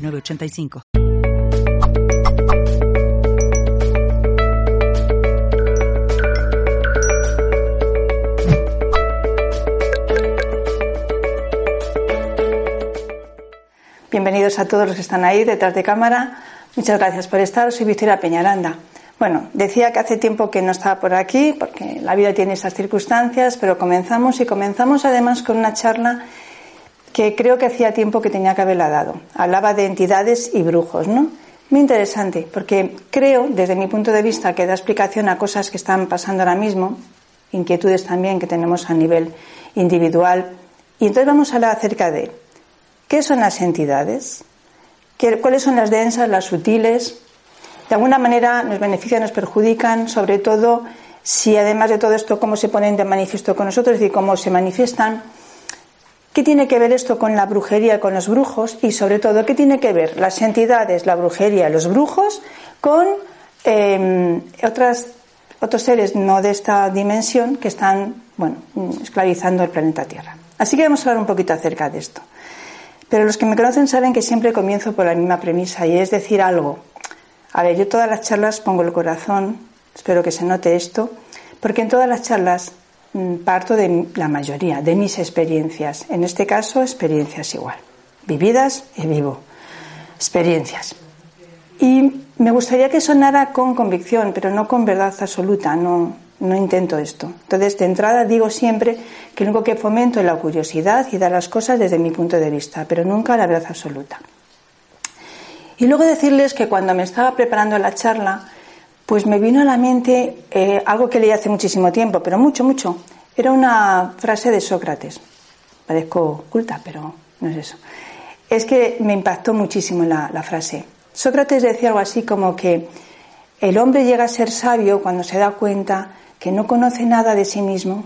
985. Bienvenidos a todos los que están ahí detrás de cámara. Muchas gracias por estar. Soy Victoria Peñaranda. Bueno, decía que hace tiempo que no estaba por aquí porque la vida tiene esas circunstancias, pero comenzamos y comenzamos además con una charla que creo que hacía tiempo que tenía que haberla dado. Hablaba de entidades y brujos, ¿no? Muy interesante, porque creo, desde mi punto de vista, que da explicación a cosas que están pasando ahora mismo, inquietudes también que tenemos a nivel individual. Y entonces vamos a hablar acerca de qué son las entidades, cuáles son las densas, las sutiles, de alguna manera nos benefician, nos perjudican, sobre todo si además de todo esto, cómo se ponen de manifiesto con nosotros, decir, cómo se manifiestan ¿Qué tiene que ver esto con la brujería, con los brujos? Y sobre todo, ¿qué tiene que ver las entidades, la brujería, los brujos con em, otras, otros seres no de esta dimensión que están, bueno, esclavizando el planeta Tierra? Así que vamos a hablar un poquito acerca de esto. Pero los que me conocen saben que siempre comienzo por la misma premisa y es decir algo. A ver, yo todas las charlas pongo el corazón, espero que se note esto, porque en todas las charlas parto de la mayoría, de mis experiencias. En este caso, experiencias igual. Vividas y vivo. Experiencias. Y me gustaría que sonara con convicción, pero no con verdad absoluta. No, no intento esto. Entonces, de entrada digo siempre que lo único que fomento es la curiosidad y dar las cosas desde mi punto de vista, pero nunca la verdad absoluta. Y luego decirles que cuando me estaba preparando la charla, pues me vino a la mente eh, algo que leí hace muchísimo tiempo, pero mucho, mucho. Era una frase de Sócrates. Parezco culta, pero no es eso. Es que me impactó muchísimo la, la frase. Sócrates decía algo así como que el hombre llega a ser sabio cuando se da cuenta que no conoce nada de sí mismo,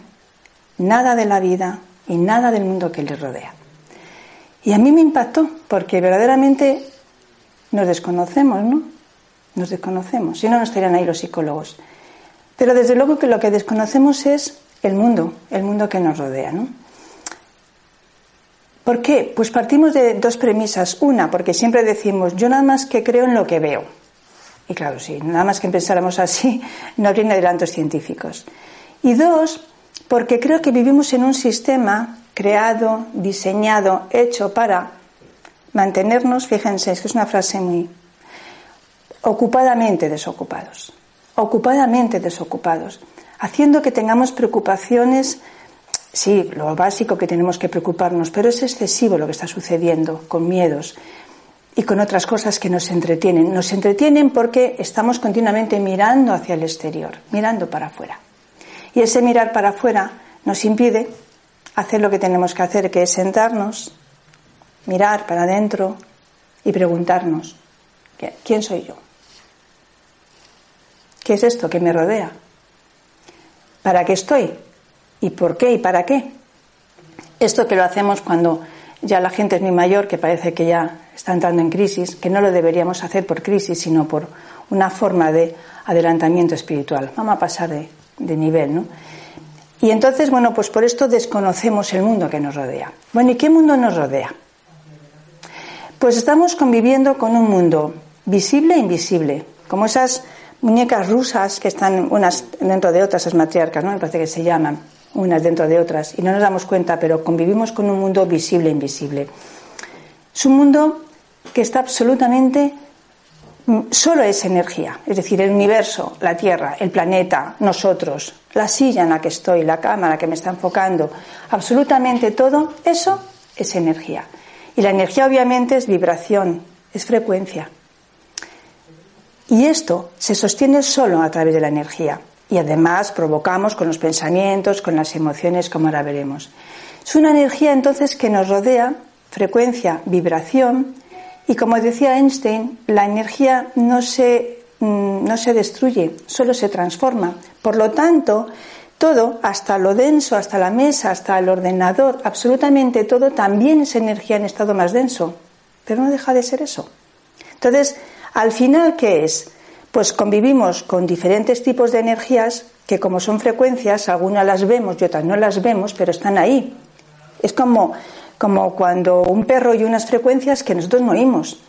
nada de la vida y nada del mundo que le rodea. Y a mí me impactó porque verdaderamente nos desconocemos, ¿no? Nos desconocemos, si no, no estarían ahí los psicólogos. Pero desde luego que lo que desconocemos es el mundo, el mundo que nos rodea. ¿no? ¿Por qué? Pues partimos de dos premisas. Una, porque siempre decimos, yo nada más que creo en lo que veo. Y claro, sí, nada más que pensáramos así, no habría adelantos científicos. Y dos, porque creo que vivimos en un sistema creado, diseñado, hecho para mantenernos, fíjense, es que es una frase muy, ocupadamente desocupados, ocupadamente desocupados, haciendo que tengamos preocupaciones, sí, lo básico que tenemos que preocuparnos, pero es excesivo lo que está sucediendo, con miedos y con otras cosas que nos entretienen. Nos entretienen porque estamos continuamente mirando hacia el exterior, mirando para afuera. Y ese mirar para afuera nos impide hacer lo que tenemos que hacer, que es sentarnos, mirar para adentro y preguntarnos, ¿quién soy yo? ¿Qué es esto que me rodea? ¿Para qué estoy? ¿Y por qué? ¿Y para qué? Esto que lo hacemos cuando ya la gente es muy mayor, que parece que ya está entrando en crisis, que no lo deberíamos hacer por crisis, sino por una forma de adelantamiento espiritual. Vamos a pasar de, de nivel, ¿no? Y entonces, bueno, pues por esto desconocemos el mundo que nos rodea. Bueno, ¿y qué mundo nos rodea? Pues estamos conviviendo con un mundo visible e invisible, como esas muñecas rusas que están unas dentro de otras, las matriarcas, ¿no? Me parece que se llaman, unas dentro de otras, y no nos damos cuenta, pero convivimos con un mundo visible e invisible. Es un mundo que está absolutamente mm, solo es energía, es decir, el universo, la Tierra, el planeta, nosotros, la silla en la que estoy, la cámara que me está enfocando, absolutamente todo, eso es energía. Y la energía obviamente es vibración, es frecuencia. Y esto se sostiene solo a través de la energía. Y además provocamos con los pensamientos, con las emociones, como ahora veremos. Es una energía entonces que nos rodea, frecuencia, vibración, Y como decía Einstein, la energía no se, mm, no se destruye, solo se transforma. Por lo tanto, todo, hasta lo denso, hasta la mesa, hasta el ordenador, absolutamente todo también es energía en estado más denso. Pero no deja de ser eso. Entonces, al final, ¿qué es? Pues convivimos con diferentes tipos de energías que como son frecuencias, algunas las vemos y otras no las vemos, pero están ahí. Es como, como cuando un perro oye unas frecuencias que nosotros no oímos.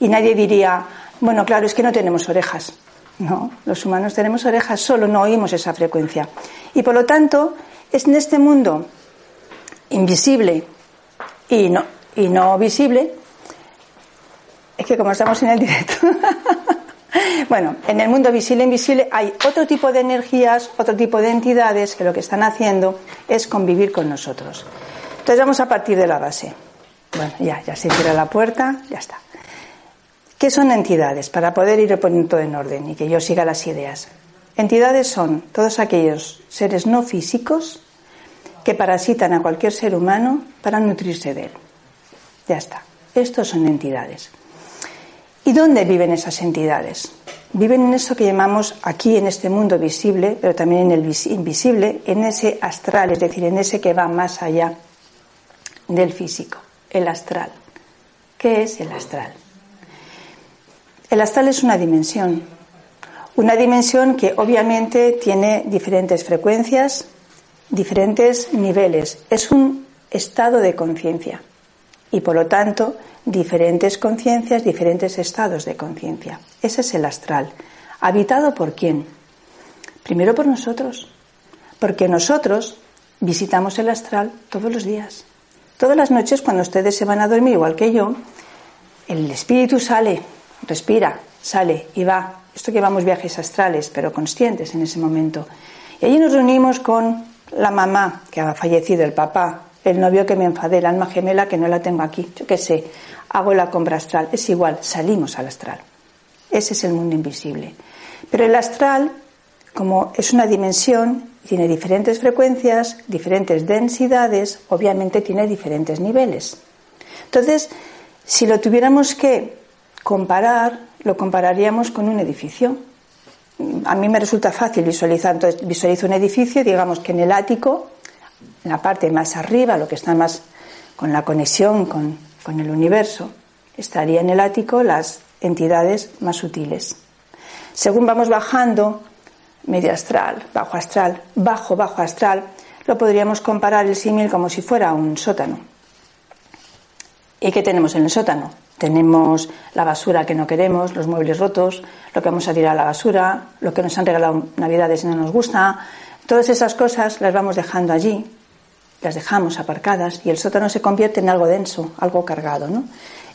Y nadie diría, bueno, claro, es que no tenemos orejas. No, los humanos tenemos orejas, solo no oímos esa frecuencia. Y por lo tanto, es en este mundo invisible y no, y no visible, es que como estamos en el directo, bueno, en el mundo visible e invisible hay otro tipo de energías, otro tipo de entidades que lo que están haciendo es convivir con nosotros. Entonces vamos a partir de la base. Bueno, ya, ya se cierra la puerta, ya está. ¿Qué son entidades? Para poder ir poniendo todo en orden y que yo siga las ideas. Entidades son todos aquellos seres no físicos que parasitan a cualquier ser humano para nutrirse de él. Ya está. Estos son entidades. ¿Y dónde viven esas entidades? Viven en eso que llamamos aquí, en este mundo visible, pero también en el invisible, en ese astral, es decir, en ese que va más allá del físico, el astral. ¿Qué es el astral? El astral es una dimensión, una dimensión que obviamente tiene diferentes frecuencias, diferentes niveles. Es un estado de conciencia y por lo tanto diferentes conciencias, diferentes estados de conciencia. Ese es el astral. ¿Habitado por quién? Primero por nosotros, porque nosotros visitamos el astral todos los días. Todas las noches cuando ustedes se van a dormir igual que yo, el espíritu sale respira, sale y va. Esto que vamos viajes astrales, pero conscientes en ese momento. Y allí nos reunimos con la mamá que ha fallecido, el papá, el novio que me enfadé, el alma gemela que no la tengo aquí. Yo qué sé, hago la compra astral. Es igual, salimos al astral. Ese es el mundo invisible. Pero el astral, como es una dimensión, tiene diferentes frecuencias, diferentes densidades, obviamente tiene diferentes niveles. Entonces, si lo tuviéramos que comparar, lo compararíamos con un edificio. A mí me resulta fácil visualizar, entonces visualizo un edificio, digamos que en el ático, en la parte más arriba, lo que está más con la conexión con, el universo, estaría en el ático las entidades más sutiles. Según vamos bajando, medio astral, bajo astral, bajo, bajo astral, lo podríamos comparar el símil como si fuera un sótano. ¿Y qué tenemos en el sótano? Tenemos la basura que no queremos, los muebles rotos, lo que vamos a tirar a la basura, lo que nos han regalado Navidades y no nos gusta. Todas esas cosas las vamos dejando allí, las dejamos aparcadas y el sótano se convierte en algo denso, algo cargado. ¿no?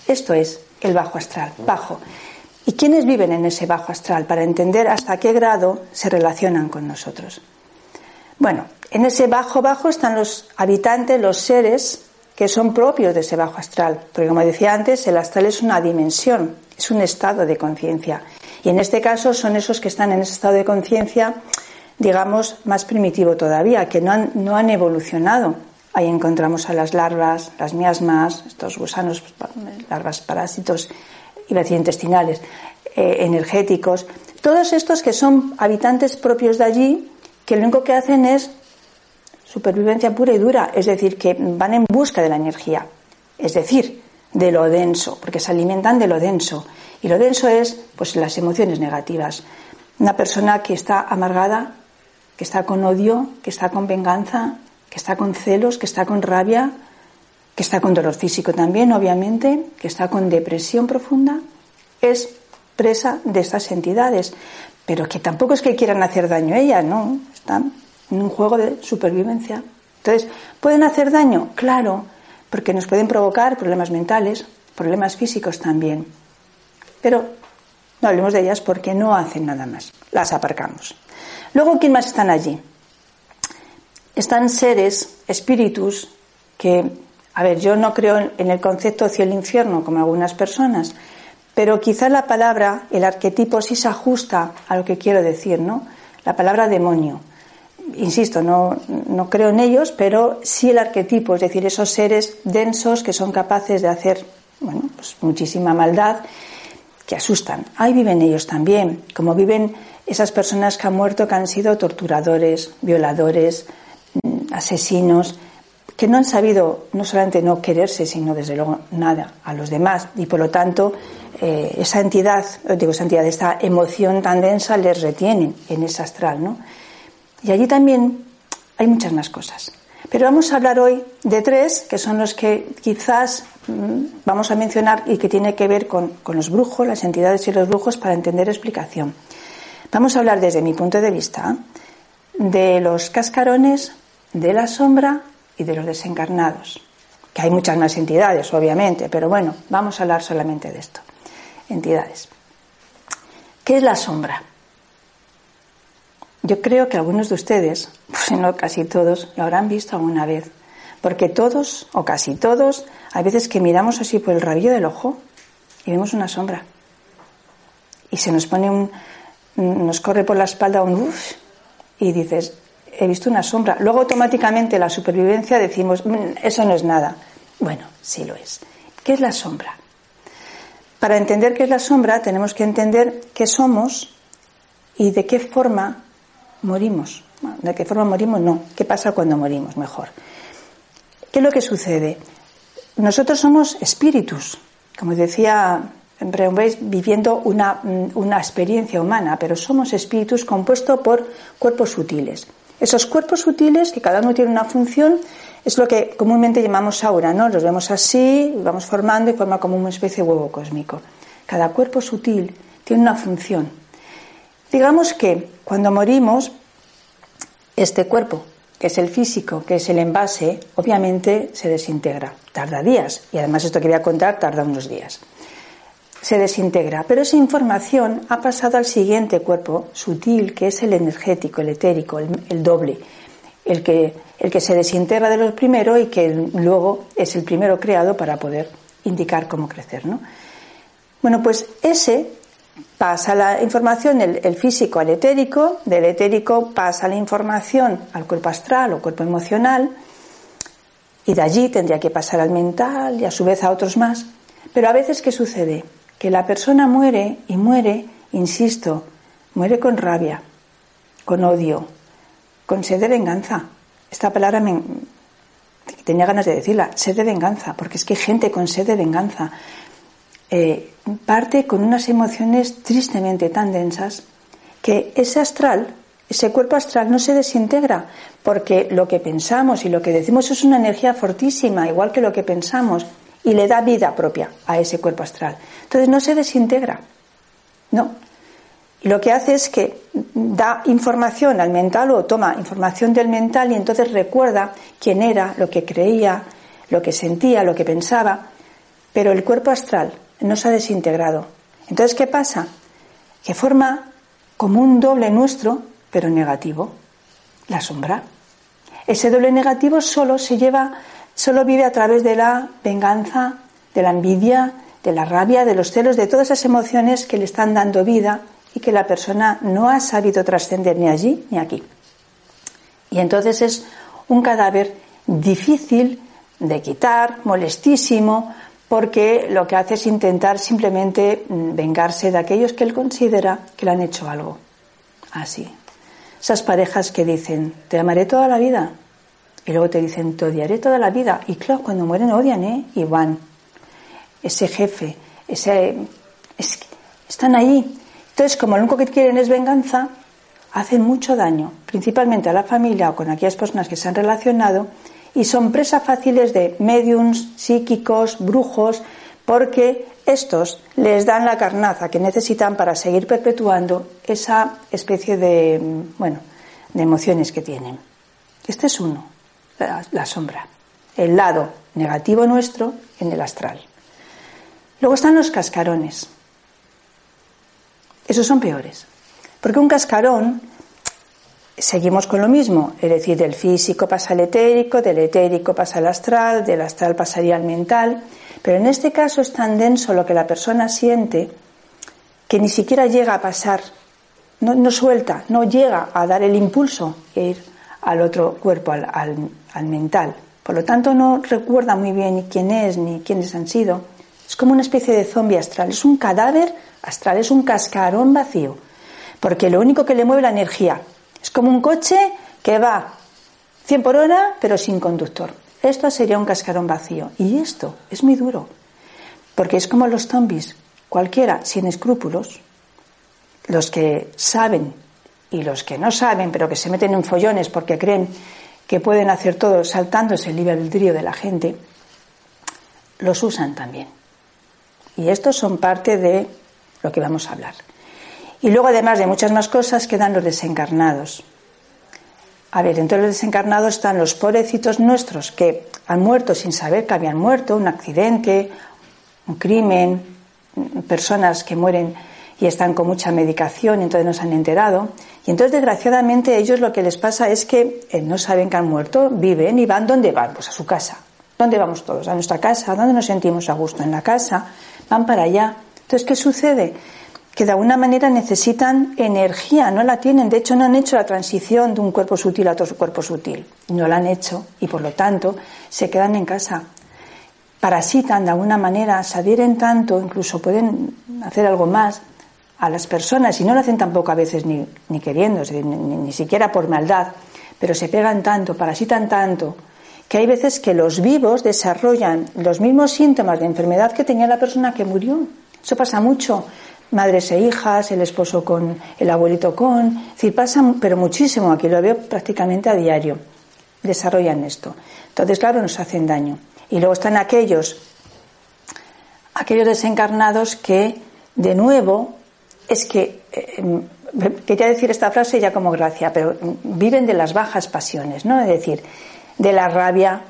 Esto es el bajo astral, bajo. ¿Y quiénes viven en ese bajo astral para entender hasta qué grado se relacionan con nosotros? Bueno, en ese bajo bajo están los habitantes, los seres que son propios de ese bajo astral. Porque como decía antes, el astral es una dimensión, es un estado de conciencia. Y en este caso son esos que están en ese estado de conciencia, digamos, más primitivo todavía, que no han, no han evolucionado. Ahí encontramos a las larvas, las miasmas, estos gusanos, larvas parásitos, iba a intestinales, eh, energéticos, todos estos que son habitantes propios de allí, que lo único que hacen es supervivencia pura y dura, es decir, que van en busca de la energía, es decir, de lo denso, porque se alimentan de lo denso. Y lo denso es pues las emociones negativas. Una persona que está amargada, que está con odio, que está con venganza, que está con celos, que está con rabia, que está con dolor físico también, obviamente, que está con depresión profunda, es presa de estas entidades. Pero que tampoco es que quieran hacer daño a ella, no, están en un juego de supervivencia. Entonces, ¿pueden hacer daño? Claro, porque nos pueden provocar problemas mentales, problemas físicos también. Pero no hablemos de ellas porque no hacen nada más. Las aparcamos. Luego, ¿quién más están allí? Están seres, espíritus, que, a ver, yo no creo en el concepto cielo-infierno como algunas personas, pero quizá la palabra, el arquetipo sí se ajusta a lo que quiero decir, ¿no? La palabra demonio insisto, no, no, creo en ellos, pero sí el arquetipo, es decir, esos seres densos que son capaces de hacer bueno, pues muchísima maldad que asustan. Ahí viven ellos también, como viven esas personas que han muerto, que han sido torturadores, violadores, mm, asesinos, que no han sabido no solamente no quererse, sino desde luego nada a los demás. Y por lo tanto, eh, esa entidad, digo esa entidad, esta emoción tan densa les retiene en ese astral. ¿no? Y allí también hay muchas más cosas. Pero vamos a hablar hoy de tres, que son los que quizás mm, vamos a mencionar y que tiene que ver con, con los brujos, las entidades y los brujos para entender explicación. Vamos a hablar desde mi punto de vista de los cascarones, de la sombra y de los desencarnados. Que hay muchas más entidades, obviamente, pero bueno, vamos a hablar solamente de esto. Entidades. ¿Qué es la sombra? Yo creo que algunos de ustedes, si no casi todos, lo habrán visto alguna vez. Porque todos, o casi todos, hay veces que miramos así por el rabillo del ojo y vemos una sombra. Y se nos pone un. nos corre por la espalda un uff y dices, he visto una sombra. Luego automáticamente la supervivencia decimos, mm, eso no es nada. Bueno, sí lo es. ¿Qué es la sombra? Para entender qué es la sombra tenemos que entender qué somos y de qué forma morimos. ¿De qué forma morimos? No. ¿Qué pasa cuando morimos? Mejor. ¿Qué es lo que sucede? Nosotros somos espíritus, como decía veis viviendo una, una experiencia humana, pero somos espíritus compuestos por cuerpos sutiles. Esos cuerpos sutiles, que cada uno tiene una función, es lo que comúnmente llamamos aura, ¿no? Los vemos así, vamos formando y forma como una especie de huevo cósmico. Cada cuerpo sutil tiene una función. Digamos que cuando morimos, este cuerpo, que es el físico, que es el envase, obviamente se desintegra. Tarda días, y además esto que voy a contar tarda unos días se desintegra, pero esa información ha pasado al siguiente cuerpo sutil, que es el energético, el etérico, el, doble, el que, el que se desintegra de lo primero y que luego es el primero creado para poder indicar cómo crecer. ¿no? Bueno, pues ese pasa la información, el, físico al etérico, del etérico pasa la información al cuerpo astral o cuerpo emocional, y de allí tendría que pasar al mental y a su vez a otros más. Pero a veces, ¿qué sucede? que la persona muere y muere, insisto, muere con rabia, con odio, con sed de venganza. Esta palabra me, tenía ganas de decirla, sed de venganza, porque es que hay gente con sed de venganza eh, parte con unas emociones tristemente tan densas que ese astral, ese cuerpo astral no se desintegra, porque lo que pensamos y lo que decimos es una energía fortísima, igual que lo que pensamos y le da vida propia a ese cuerpo astral. Entonces no se desintegra, no. Y lo que hace es que da información al mental o toma información del mental y entonces recuerda quién era, lo que creía, lo que sentía, lo que pensaba, pero el cuerpo astral no se ha desintegrado. Entonces, ¿qué pasa? Que forma como un doble nuestro, pero negativo, la sombra. Ese doble negativo solo se lleva solo vive a través de la venganza, de la envidia, de la rabia, de los celos, de todas esas emociones que le están dando vida y que la persona no ha sabido trascender ni allí ni aquí. Y entonces es un cadáver difícil de quitar, molestísimo, porque lo que hace es intentar simplemente mm, vengarse de aquellos que él considera que le han hecho algo. Así. Esas parejas que dicen, te amaré toda la vida, y luego te dicen, te odiaré toda la vida. Y claro, cuando mueren odian, ¿eh? Y van. Ese jefe, ese... están ahí. Entonces, como lo único que quieren es venganza, hacen mucho daño, principalmente a la familia o con aquellas personas que se han relacionado, y son presas fáciles de mediums, psíquicos, brujos, porque estos les dan la carnaza que necesitan para seguir perpetuando esa especie de, bueno, de emociones que tienen. Este es uno la, sombra, el lado negativo nuestro en el astral. Luego están los cascarones. Esos son peores. Porque un cascarón, seguimos con lo mismo, es decir, del físico pasa al etérico, del etérico pasa al astral, del astral pasaría al mental, pero en este caso es tan denso lo que la persona siente que ni siquiera llega a pasar, no, suelta, no llega a dar el impulso e ir al otro cuerpo, al, mental. Por lo tanto, no recuerda muy bien ni quién es ni quiénes han sido, Es como una especie de zombie astral, es un cadáver astral, es un cascarón vacío, porque lo único que le mueve la energía. Como un coche que va 100 por hora, pero sin conductor. Esto sería un cascarón vacío. Y esto es muy duro, porque es como los zombies, cualquiera sin escrúpulos, los que saben y los que no saben, pero que se meten en follones porque creen que pueden hacer todo saltándose el libre albedrío de la gente, los usan también. Y estos son parte de lo que vamos a hablar. Y luego, además de muchas más cosas, quedan los desencarnados. A ver, entre los desencarnados están los pobrecitos nuestros que han muerto sin saber que habían muerto, un accidente, un crimen, personas que mueren y están con mucha medicación entonces no se han enterado. Y entonces, desgraciadamente, ellos lo que les pasa es que eh, no saben que han muerto, viven y van donde van, pues a su casa. ¿Dónde vamos todos? A nuestra casa. ¿Dónde nos sentimos a gusto? En la casa. Van para allá. Entonces, ¿qué sucede? Que de alguna manera necesitan energía, no la tienen. De hecho, no han hecho la transición de un cuerpo sutil a otro cuerpo sutil. No la han hecho y, por lo tanto, se quedan en casa. Parasitan de alguna manera, se adhieren tanto, incluso pueden hacer algo más a las personas y no lo hacen tampoco a veces ni, ni queriendo, ni, siquiera por maldad, pero se pegan tanto, parasitan tanto, que hay veces que los vivos desarrollan los mismos síntomas de enfermedad que tenía la persona que murió. Eso pasa mucho. Madres e hijas, el esposo con el abuelito con. Es decir, pasa, pero muchísimo. Aquí lo veo prácticamente a diario. Desarrollan esto. Entonces, claro, nos hacen daño. Y luego están aquellos, aquellos desencarnados que, de nuevo, es que eh, quería decir esta frase ya como gracia, pero viven de las bajas pasiones, ¿no? Es decir, de la rabia,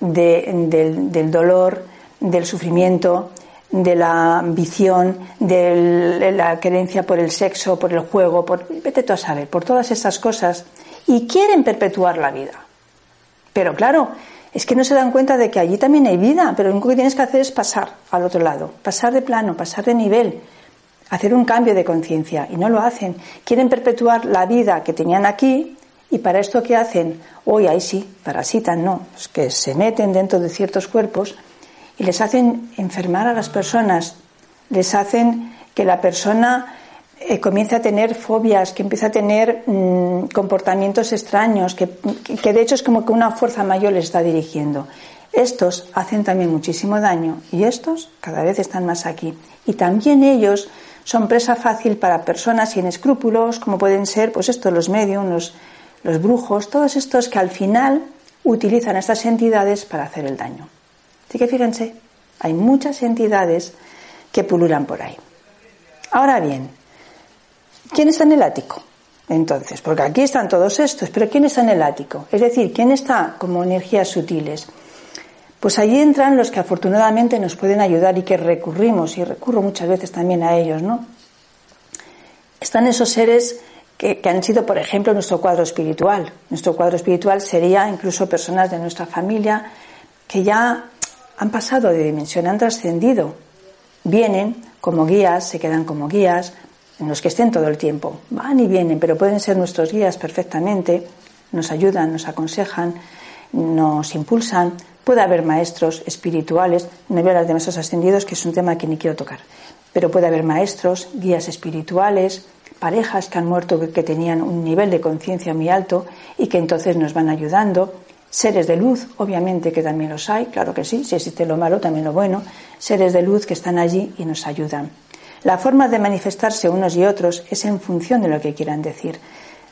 del, dolor, del sufrimiento, de la ambición, de la creencia por el sexo, por el juego, por vete tú a saber, por todas estas cosas, y quieren perpetuar la vida. Pero claro, es que no se dan cuenta de que allí también hay vida, pero lo único que tienes que hacer es pasar al otro lado, pasar de plano, pasar de nivel hacer un cambio de conciencia y no lo hacen. Quieren perpetuar la vida que tenían aquí y para esto ¿qué hacen? Hoy ahí sí, parasitan, no, es que se meten dentro de ciertos cuerpos y les hacen enfermar a las personas, les hacen que la persona eh, comience a tener fobias, que empiece a tener mm, comportamientos extraños, que, que de hecho es como que una fuerza mayor les está dirigiendo. Estos hacen también muchísimo daño y estos cada vez están más aquí. Y también ellos son presa fácil para personas sin escrúpulos, como pueden ser pues estos, los medios, los, brujos, todos estos que al final utilizan estas entidades para hacer el daño. Así que fíjense, hay muchas entidades que pululan por ahí. Ahora bien, ¿quién está en el ático? Entonces, porque aquí están todos estos, pero ¿quién está en el ático? Es decir, ¿quién está como energías sutiles? Pues ahí entran los que afortunadamente nos pueden ayudar y que recurrimos, y recurro muchas veces también a ellos, ¿no? Están esos seres que, han sido, por ejemplo, nuestro cuadro espiritual. Nuestro cuadro espiritual sería incluso personas de nuestra familia que ya han pasado de dimensión, han trascendido. Vienen como guías, se quedan como guías, en los que estén todo el tiempo. Van y vienen, pero pueden ser nuestros guías perfectamente, nos ayudan, nos aconsejan, nos impulsan, Puede haber maestros espirituales, no voy a hablar de ascendidos, que es un tema que ni quiero tocar, pero puede haber maestros, guías espirituales, parejas que han muerto que tenían un nivel de conciencia muy alto y que entonces nos van ayudando, seres de luz, obviamente que también los hay, claro que sí, si existe lo malo, también lo bueno, seres de luz que están allí y nos ayudan. La forma de manifestarse unos y otros es en función de lo que quieran decir.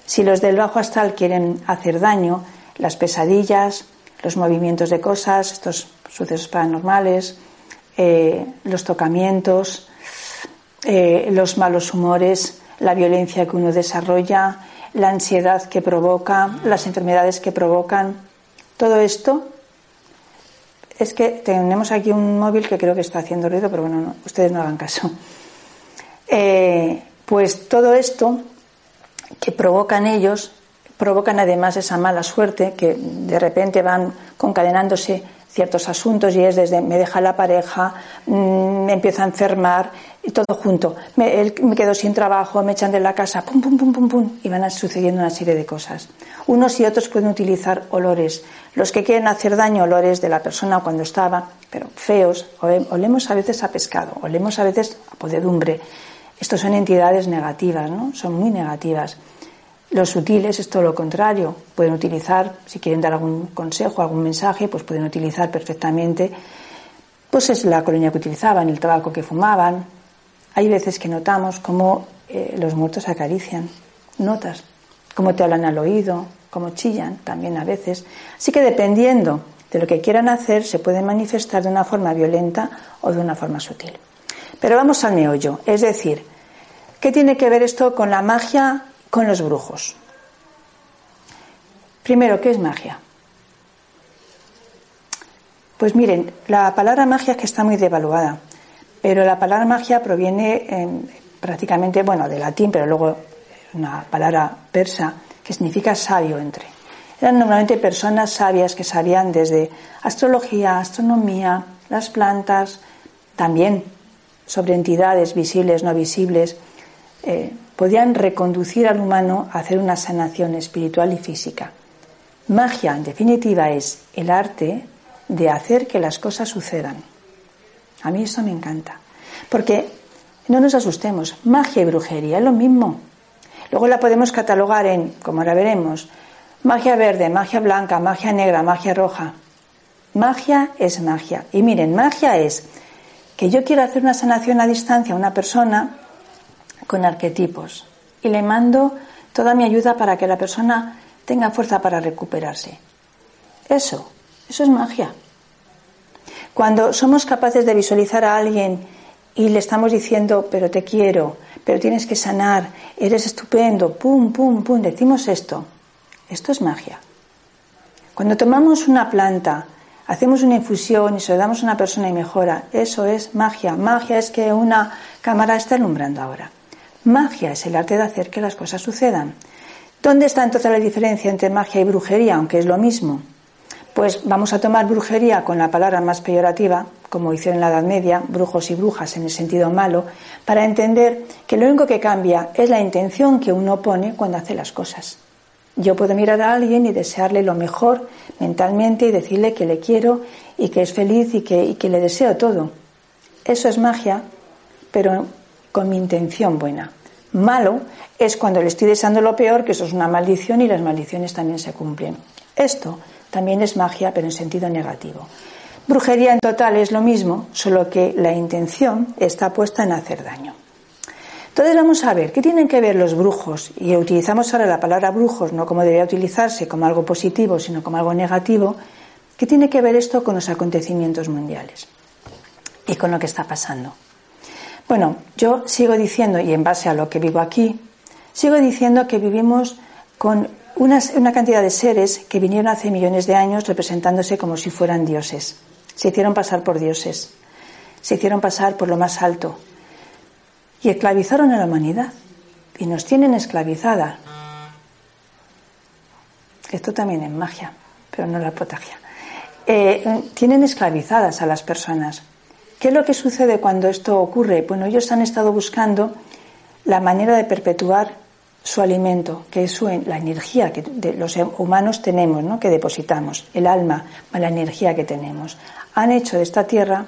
Si los del bajo astral quieren hacer daño, las pesadillas, los movimientos de cosas, estos sucesos paranormales, eh, los tocamientos, eh, los malos humores, la violencia que uno desarrolla, la ansiedad que provoca, las enfermedades que provocan. Todo esto es que tenemos aquí un móvil que creo que está haciendo ruido, pero bueno, ustedes no hagan caso. Eh, pues todo esto que provocan ellos provocan además esa mala suerte que de repente van concadenándose ciertos asuntos y es desde me deja la pareja, mm, me empieza a enfermar y todo junto. Me, me, quedo sin trabajo, me echan de la casa, pum, pum, pum, pum, pum, y van sucediendo una serie de cosas. Unos y otros pueden utilizar olores. Los que quieren hacer daño, olores de la persona cuando estaba, pero feos, olemos a veces a pescado, olemos a veces a podedumbre. Estos son entidades negativas, ¿no? Son muy negativas. Los sutiles es todo lo contrario. Pueden utilizar, si quieren dar algún consejo, algún mensaje, pues pueden utilizar perfectamente. Pues es la colonia que utilizaban, el tabaco que fumaban. Hay veces que notamos cómo eh, los muertos acarician. Notas cómo te hablan al oído, cómo chillan también a veces. Así que dependiendo de lo que quieran hacer, se pueden manifestar de una forma violenta o de una forma sutil. Pero vamos al meollo, es decir, ¿qué tiene que ver esto con la magia con los brujos. Primero, ¿qué es magia? Pues miren, la palabra magia es que está muy devaluada, pero la palabra magia proviene prácticamente, bueno, de latín, pero luego una palabra persa que significa sabio entre. Eran normalmente personas sabias que sabían desde astrología, astronomía, las plantas, también sobre entidades visibles, no visibles, eh, podían reconducir al humano a hacer una sanación espiritual y física. Magia, en definitiva, es el arte de hacer que las cosas sucedan. A mí eso me encanta. Porque no nos asustemos, magia y brujería es lo mismo. Luego la podemos catalogar en, como ahora veremos, magia verde, magia blanca, magia negra, magia roja. Magia es magia. Y miren, magia es que yo quiero hacer una sanación a distancia a una persona con arquetipos y le mando toda mi ayuda para que la persona tenga fuerza para recuperarse. Eso, eso es magia. Cuando somos capaces de visualizar a alguien y le estamos diciendo, pero te quiero, pero tienes que sanar, eres estupendo, pum, pum, pum, decimos esto. Esto es magia. Cuando tomamos una planta, hacemos una infusión y se lo damos a una persona y mejora, eso es magia. Magia es que una cámara está alumbrando ahora. Magia es el arte de hacer que las cosas sucedan. ¿Dónde está entonces la diferencia entre magia y brujería, aunque es lo mismo? Pues vamos a tomar brujería con la palabra más peyorativa, como hicieron en la Edad Media, brujos y brujas en el sentido malo, para entender que lo único que cambia es la intención que uno pone cuando hace las cosas. Yo puedo mirar a alguien y desearle lo mejor mentalmente y decirle que le quiero y que es feliz y que, y que le deseo todo. Eso es magia, pero con mi intención buena. Malo es cuando le estoy deseando lo peor, que eso es una maldición y las maldiciones también se cumplen. Esto también es magia, pero en sentido negativo. Brujería en total es lo mismo, solo que la intención está puesta en hacer daño. Entonces vamos a ver, ¿qué tienen que ver los brujos? Y utilizamos ahora la palabra brujos no como debería utilizarse, como algo positivo, sino como algo negativo. ¿Qué tiene que ver esto con los acontecimientos mundiales? Y con lo que está pasando. Bueno, yo sigo diciendo, y en base a lo que vivo aquí, sigo diciendo que vivimos con una, cantidad de seres que vinieron hace millones de años representándose como si fueran dioses. Se hicieron pasar por dioses, se hicieron pasar por lo más alto y esclavizaron a la humanidad y nos tienen esclavizada. Esto también es magia, pero no la potagia. Eh, tienen esclavizadas a las personas ¿Qué es lo que sucede cuando esto ocurre? Bueno, ellos han estado buscando la manera de perpetuar su alimento, que es la energía que los humanos tenemos, ¿no? que depositamos, el alma, la energía que tenemos. Han hecho de esta tierra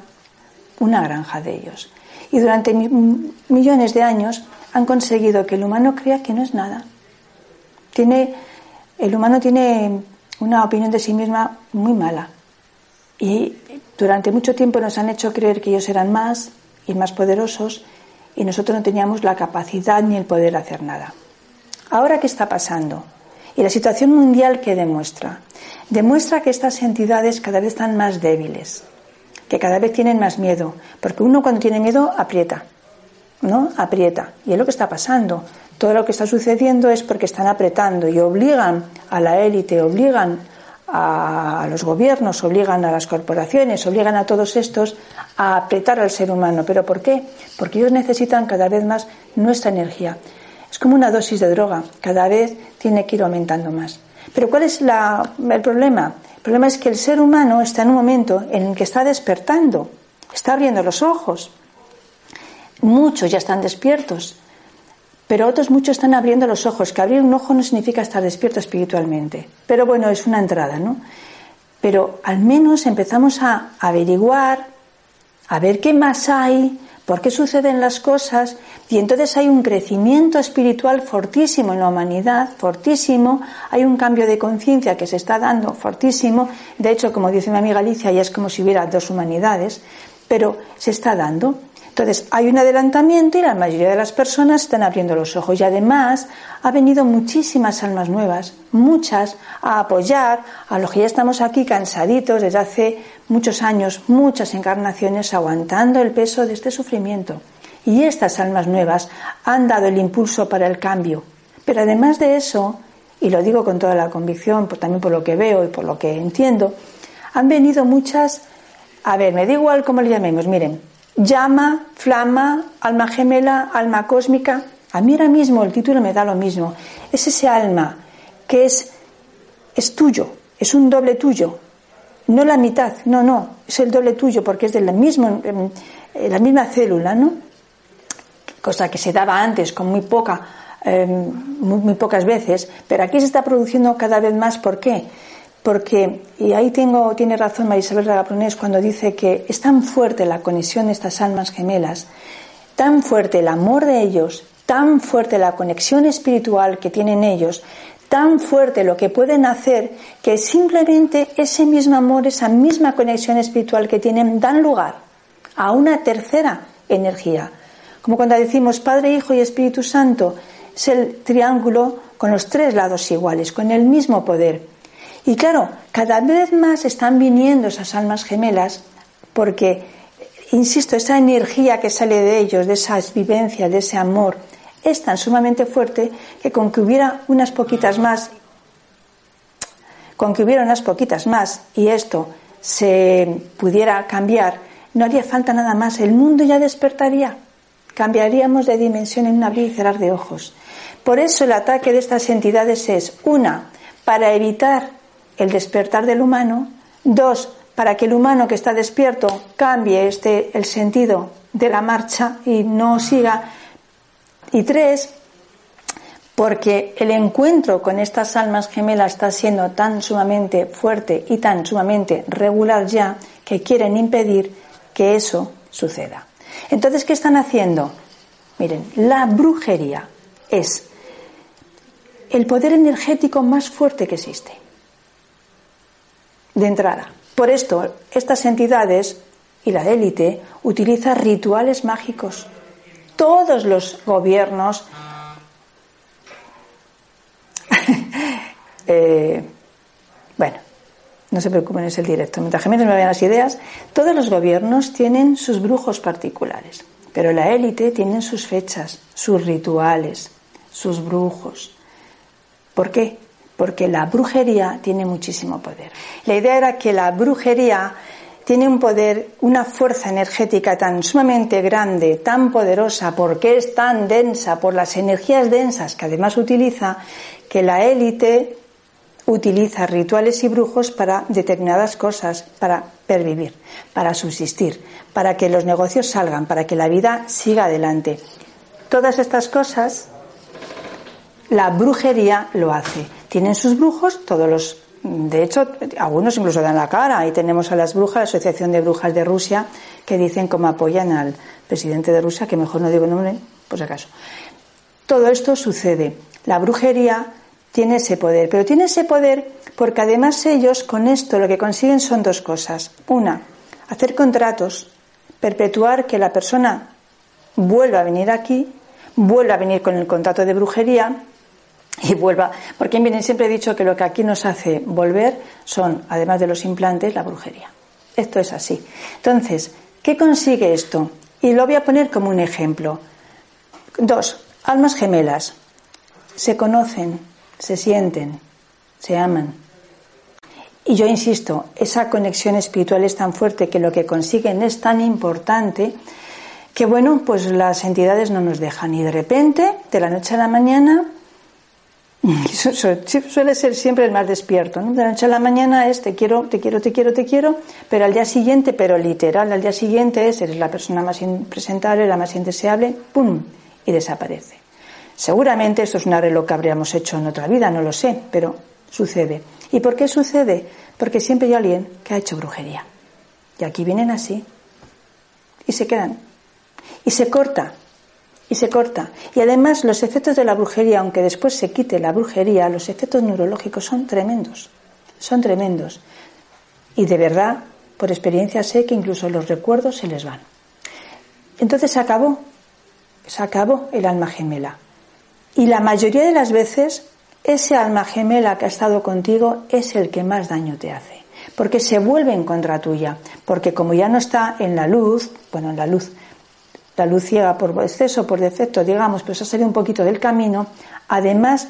una granja de ellos. Y durante millones de años han conseguido que el humano crea que no es nada. Tiene, el humano tiene una opinión de sí misma muy mala. Y durante mucho tiempo nos han hecho creer que ellos eran más y más poderosos y nosotros no teníamos la capacidad ni el poder de hacer nada. Ahora, ¿qué está pasando? Y la situación mundial que demuestra? Demuestra que estas entidades cada vez están más débiles, que cada vez tienen más miedo, porque uno cuando tiene miedo aprieta, ¿no? Aprieta. Y es lo que está pasando. Todo lo que está sucediendo es porque están apretando y obligan a la élite, obligan a, los gobiernos, obligan a las corporaciones, obligan a todos estos a apretar al ser humano. ¿Pero por qué? Porque ellos necesitan cada vez más nuestra energía. Es como una dosis de droga, cada vez tiene que ir aumentando más. Pero ¿cuál es el problema? El problema es que el ser humano está en un momento en el que está despertando, está abriendo los ojos. Muchos ya están despiertos, pero otros muchos están abriendo los ojos, que abrir un ojo no significa estar despierto espiritualmente. Pero bueno, es una entrada, ¿no? Pero al menos empezamos a averiguar, a ver qué más hay, por qué suceden las cosas, y entonces hay un crecimiento espiritual fortísimo en la humanidad, fortísimo, hay un cambio de conciencia que se está dando fortísimo, de hecho, como dice mi amiga Alicia, ya es como si hubiera dos humanidades, pero se está dando. Entonces, hay un adelantamiento y la mayoría de las personas están abriendo los ojos. Y además, ha venido muchísimas almas nuevas, muchas, a apoyar a los que ya estamos aquí cansaditos desde hace muchos años, muchas encarnaciones, aguantando el peso de este sufrimiento. Y estas almas nuevas han dado el impulso para el cambio. Pero además de eso, y lo digo con toda la convicción, también por lo que veo y por lo que entiendo, han venido muchas, a ver, me da igual cómo le llamemos, miren, llama, flama, alma gemela, alma cósmica. A mí ahora mismo el título me da lo mismo. Es ese alma que es, es tuyo, es un doble tuyo. No la mitad, no, no, es el doble tuyo porque es de la misma, em, la misma célula, ¿no? Cosa que se daba antes con muy poca, em, muy, muy pocas veces, pero aquí se está produciendo cada vez más. ¿Por qué? Porque, y ahí tengo, tiene razón Marisabel Ragapronés cuando dice que es tan fuerte la conexión de estas almas gemelas, tan fuerte el amor de ellos, tan fuerte la conexión espiritual que tienen ellos, tan fuerte lo que pueden hacer, que simplemente ese mismo amor, esa misma conexión espiritual que tienen, dan lugar a una tercera energía. Como cuando decimos Padre, Hijo y Espíritu Santo, es el triángulo con los tres lados iguales, con el mismo poder. Y claro, cada vez más están viniendo esas almas gemelas porque, insisto, esa energía que sale de ellos, de esas vivencias, de ese amor, es tan sumamente fuerte que con que hubiera unas poquitas más, con que hubiera unas poquitas más y esto se pudiera cambiar, no haría falta nada más, el mundo ya despertaría, cambiaríamos de dimensión en un abrir y cerrar de ojos. Por eso el ataque de estas entidades es, una, para evitar el despertar del humano. Dos, para que el humano que está despierto cambie este, el sentido de la marcha y no siga. Y tres, porque el encuentro con estas almas gemelas está siendo tan sumamente fuerte y tan sumamente regular ya que quieren impedir que eso suceda. Entonces, ¿qué están haciendo? Miren, la brujería es el poder energético más fuerte que existe de entrada. Por esto, estas entidades y la élite utilizan rituales mágicos. Todos los gobiernos, eh, bueno, no se preocupen, es el directo. Mientras que me vayan las ideas, todos los gobiernos tienen sus brujos particulares, pero la élite tiene sus fechas, sus rituales, sus brujos. ¿Por qué? Porque la brujería tiene muchísimo poder. La idea era que la brujería tiene un poder, una fuerza energética tan sumamente grande, tan poderosa, porque es tan densa, por las energías densas que además utiliza, que la élite utiliza rituales y brujos para determinadas cosas, para pervivir, para subsistir, para que los negocios salgan, para que la vida siga adelante. Todas estas cosas, la brujería lo hace tienen sus brujos, todos los, de hecho, algunos incluso dan la cara. Ahí tenemos a las brujas, la Asociación de Brujas de Rusia, que dicen cómo apoyan al presidente de Rusia, que mejor no digo el nombre, por si acaso. Todo esto sucede. La brujería tiene ese poder, pero tiene ese poder porque además ellos con esto lo que consiguen son dos cosas. Una, hacer contratos, perpetuar que la persona vuelva a venir aquí, vuelva a venir con el contrato de brujería y vuelva. Porque miren, siempre he dicho que lo que aquí nos hace volver son, además de los implantes, la brujería. Esto es así. Entonces, ¿qué consigue esto? Y lo voy a poner como un ejemplo. Dos, almas gemelas. Se conocen, se sienten, se aman. Y yo insisto, esa conexión espiritual es tan fuerte que lo que consiguen es tan importante que, bueno, pues las entidades no nos dejan. Y de repente, de la noche a la mañana, Suele ser siempre el más despierto. De la noche a la mañana es te quiero, te quiero, te quiero, te quiero, pero al día siguiente, pero literal, al día siguiente es eres la persona más impresentable, la más indeseable, ¡pum! y desaparece. Seguramente esto es un arreglo que habríamos hecho en otra vida, no lo sé, pero sucede. ¿Y por qué sucede? Porque siempre hay alguien que ha hecho brujería. Y aquí vienen así y se quedan. Y se corta y se corta. Y además los efectos de la brujería, aunque después se quite la brujería, los efectos neurológicos son tremendos, son tremendos. Y de verdad, por experiencia sé que incluso los recuerdos se les van. Entonces se acabó, se acabó el alma gemela. Y la mayoría de las veces, ese alma gemela que ha estado contigo es el que más daño te hace. Porque se vuelve en contra tuya. Porque como ya no está en la luz, bueno, en la luz, la luz ciega por exceso, por defecto, digamos, pero se ha salido un poquito del camino, además,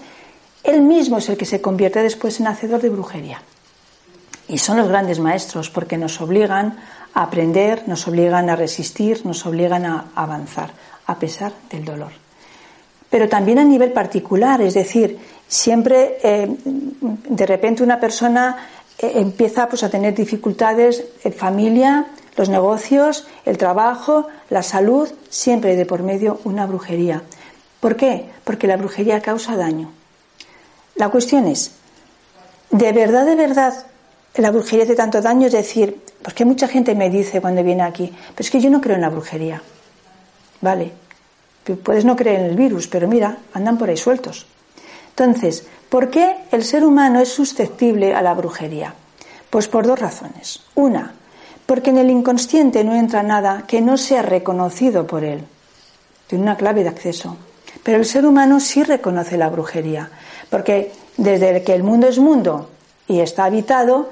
él mismo es el que se convierte después en hacedor de brujería. Y son los grandes maestros porque nos obligan a aprender, nos obligan a resistir, nos obligan a avanzar, a pesar del dolor. Pero también a nivel particular, es decir, siempre eh, de repente una persona eh, empieza pues, a tener dificultades en familia, los negocios, el trabajo, la salud, siempre de por medio una brujería. ¿Por qué? Porque la brujería causa daño. La cuestión es, ¿de verdad, de verdad la brujería hace tanto daño? Es decir, porque mucha gente me dice cuando viene aquí, pero es que yo no creo en la brujería. Vale, puedes no creer en el virus, pero mira, andan por ahí sueltos. Entonces, ¿por qué el ser humano es susceptible a la brujería? Pues por dos razones. Una, porque en el inconsciente no entra nada que no sea reconocido por él. Tiene una clave de acceso. Pero el ser humano sí reconoce la brujería, porque desde que el mundo es mundo y está habitado,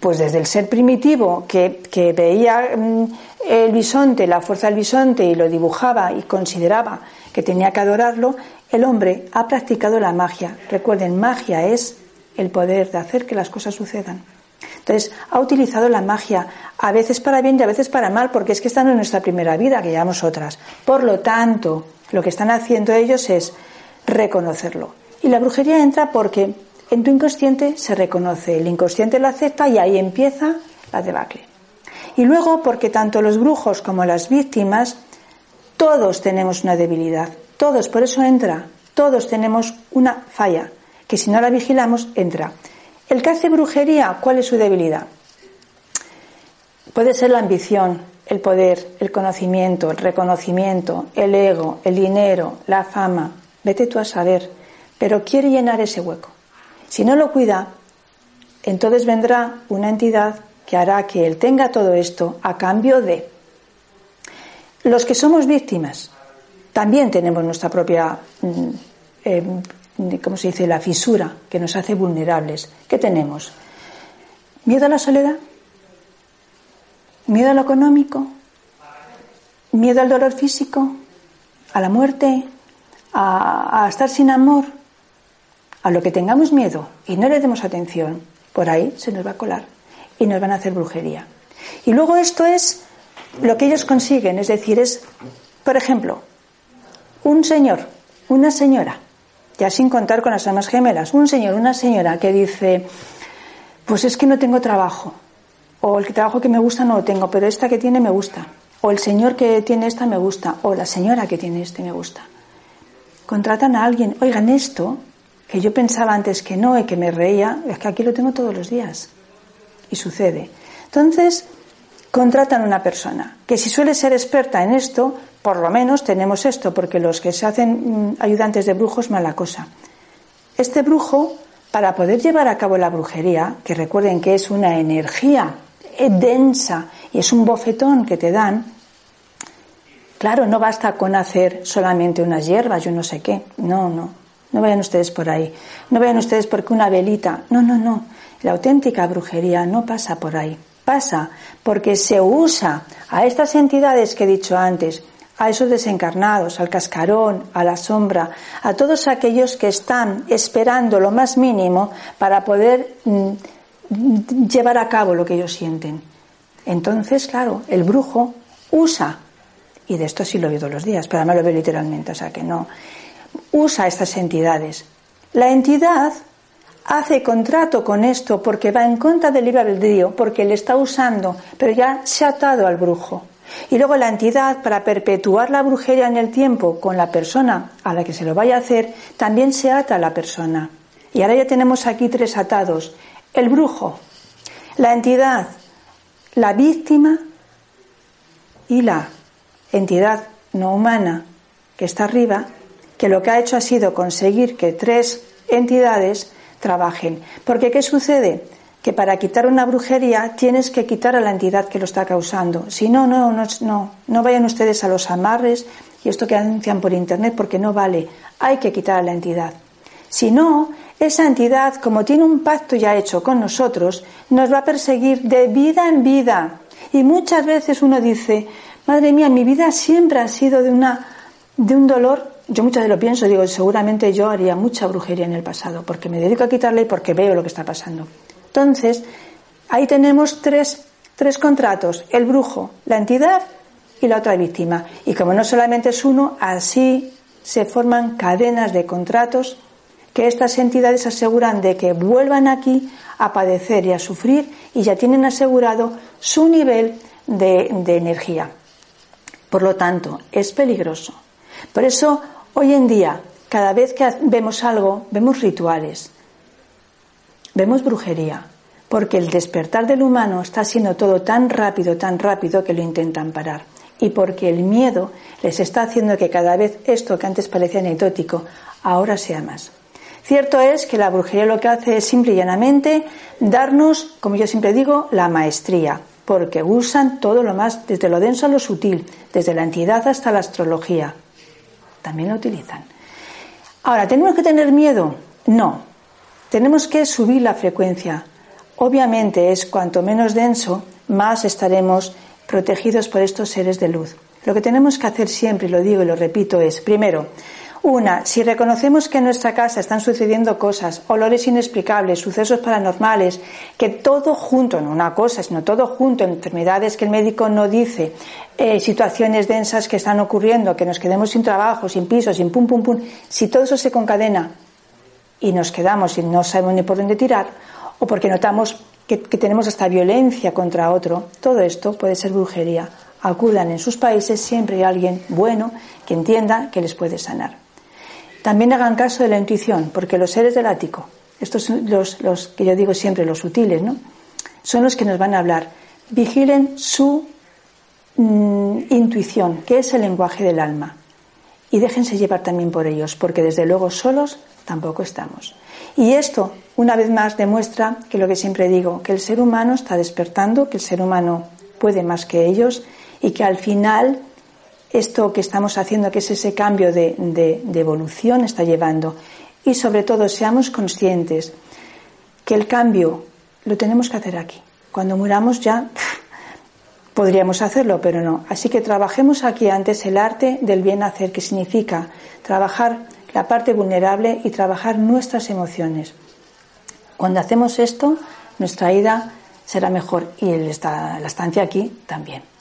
pues desde el ser primitivo que, que veía mm, el bisonte, la fuerza del bisonte y lo dibujaba y consideraba que tenía que adorarlo, el hombre ha practicado la magia. Recuerden, magia es el poder de hacer que las cosas sucedan. Entonces, ha utilizado la magia, a veces para bien y a veces para mal, porque es que están en nuestra primera vida, que llevamos otras. Por lo tanto, lo que están haciendo ellos es reconocerlo. Y la brujería entra porque en tu inconsciente se reconoce, el inconsciente lo acepta y ahí empieza la debacle. Y luego porque tanto los brujos como las víctimas, todos tenemos una debilidad, todos, por eso entra, todos tenemos una falla, que si no la vigilamos, entra. El que hace brujería, ¿cuál es su debilidad? Puede ser la ambición, el poder, el conocimiento, el reconocimiento, el ego, el dinero, la fama. Vete tú a saber. Pero quiere llenar ese hueco. Si no lo cuida, entonces vendrá una entidad que hará que él tenga todo esto a cambio de los que somos víctimas. También tenemos nuestra propia mm, eh, ¿cómo se dice?, la fisura que nos hace vulnerables. ¿Qué tenemos? ¿Miedo a la soledad? ¿Miedo a lo económico? ¿Miedo al dolor físico? ¿A la muerte? ¿A, a estar sin amor? A lo que tengamos miedo y no le demos atención, por ahí se nos va a colar y nos van a hacer brujería. Y luego esto es lo que ellos consiguen, es decir, es, por ejemplo, un señor, una señora, ya sin contar con las almas gemelas, un señor, una señora que dice, pues es que no tengo trabajo, o el trabajo que me gusta no lo tengo, pero esta que tiene me gusta, o el señor que tiene esta me gusta, o la señora que tiene este me gusta. Contratan a alguien, oigan esto, que yo pensaba antes que no y que me reía, es que aquí lo tengo todos los días. Y sucede. Entonces, contratan una persona que si suele ser experta en esto, por lo menos tenemos esto, porque los que se hacen mm, ayudantes de brujos, mala cosa. Este brujo, para poder llevar a cabo la brujería, que recuerden que es una energía densa y es un bofetón que te dan, claro, no basta con hacer solamente unas hierbas, yo no sé qué, no, no, no vayan ustedes por ahí, no vayan ustedes porque una velita, no, no, no, la auténtica brujería no pasa por ahí, pasa porque se usa a estas entidades que he dicho antes, a esos desencarnados, al cascarón, a la sombra, a todos aquellos que están esperando lo más mínimo para poder mm, llevar a cabo lo que ellos sienten. Entonces, claro, el brujo usa, y de esto sí lo he oído los días, pero además lo veo literalmente, o sea que no, usa estas entidades La entidad hace contrato con esto porque va en contra del libre albedrío, porque le está usando, pero ya se ha atado al brujo. Y luego la entidad, para perpetuar la brujería en el tiempo con la persona a la que se lo vaya a hacer, también se ata a la persona. Y ahora ya tenemos aquí tres atados. El brujo, la entidad, la víctima y la entidad no humana que está arriba, que lo que ha hecho ha sido conseguir que tres entidades trabajen. Porque ¿qué sucede? Que para quitar una brujería tienes que quitar a la entidad que lo está causando. Si no, no, no, no, no vayan ustedes a los amarres y esto que anuncian por internet porque no vale. Hay que quitar a la entidad. Si no, esa entidad, como tiene un pacto ya hecho con nosotros, nos va a perseguir de vida en vida. Y muchas veces uno dice, madre mía, mi vida siempre ha sido de una de un dolor yo muchas veces lo pienso, digo, seguramente yo haría mucha brujería en el pasado, porque me dedico a quitarle y porque veo lo que está pasando. Entonces, ahí tenemos tres, tres contratos, el brujo, la entidad y la otra víctima. Y como no solamente es uno, así se forman cadenas de contratos que estas entidades aseguran de que vuelvan aquí a padecer y a sufrir y ya tienen asegurado su nivel de, de energía. Por lo tanto, es peligroso. Por eso Hoy en día, cada vez que vemos algo, vemos rituales, vemos brujería, porque el despertar del humano está siendo todo tan rápido, tan rápido que lo intentan parar. Y porque el miedo les está haciendo que cada vez esto que antes parecía anecdótico, ahora sea más. Cierto es que la brujería lo que hace es simple y llanamente darnos, como yo siempre digo, la maestría, porque usan todo lo más, desde lo denso a lo sutil, desde la entidad hasta la astrología, también lo utilizan. Ahora, ¿tenemos que tener miedo? No. Tenemos que subir la frecuencia. Obviamente es cuanto menos denso, más estaremos protegidos por estos seres de luz. Lo que tenemos que hacer siempre, y lo digo y lo repito, es, primero, una, si reconocemos que en nuestra casa están sucediendo cosas, olores inexplicables, sucesos paranormales, que todo junto, no una cosa, sino todo junto, enfermedades que el médico no dice, eh, situaciones densas que están ocurriendo, que nos quedemos sin trabajo, sin piso, sin pum, pum, pum, si todo eso se concadena y nos quedamos y no sabemos ni por dónde tirar, o porque notamos que, que tenemos hasta violencia contra otro, todo esto puede ser brujería. Acudan en sus países, siempre hay alguien bueno que entienda que les puede sanar. También hagan caso de la intuición, porque los seres del ático, estos son los, que yo digo siempre, los sutiles. Son los que nos van a hablar. Vigilen su mm, intuición, que es el lenguaje del alma. Y déjense llevar también por ellos, porque desde luego solos tampoco estamos. Y esto, una vez más, demuestra que lo que siempre digo, que el ser humano está despertando, que el ser humano puede más que ellos y que al final esto que estamos haciendo, que es ese cambio de, evolución, está llevando. Y sobre todo, seamos conscientes que el cambio lo tenemos que hacer aquí. Cuando muramos ya podríamos hacerlo, pero no. Así que trabajemos aquí antes el arte del bien hacer, que significa trabajar la parte vulnerable y trabajar nuestras emociones. Cuando hacemos esto, nuestra ida será mejor y la estancia aquí también.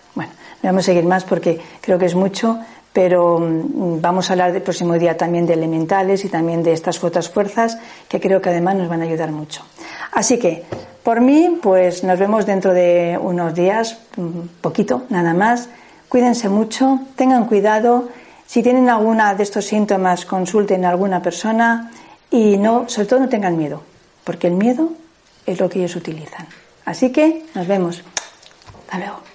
Vamos a seguir más porque creo que es mucho, pero mm, vamos a hablar el próximo día también de elementales y también de estas otras fuerzas que creo que además nos van a ayudar mucho. Así que, por mí, pues nos vemos dentro de unos días, poquito, nada más. Cuídense mucho, tengan cuidado. Si tienen alguna de estos síntomas, consulten a alguna persona y no, sobre todo no tengan miedo, porque el miedo es lo que ellos utilizan. Así que nos vemos. Hasta luego.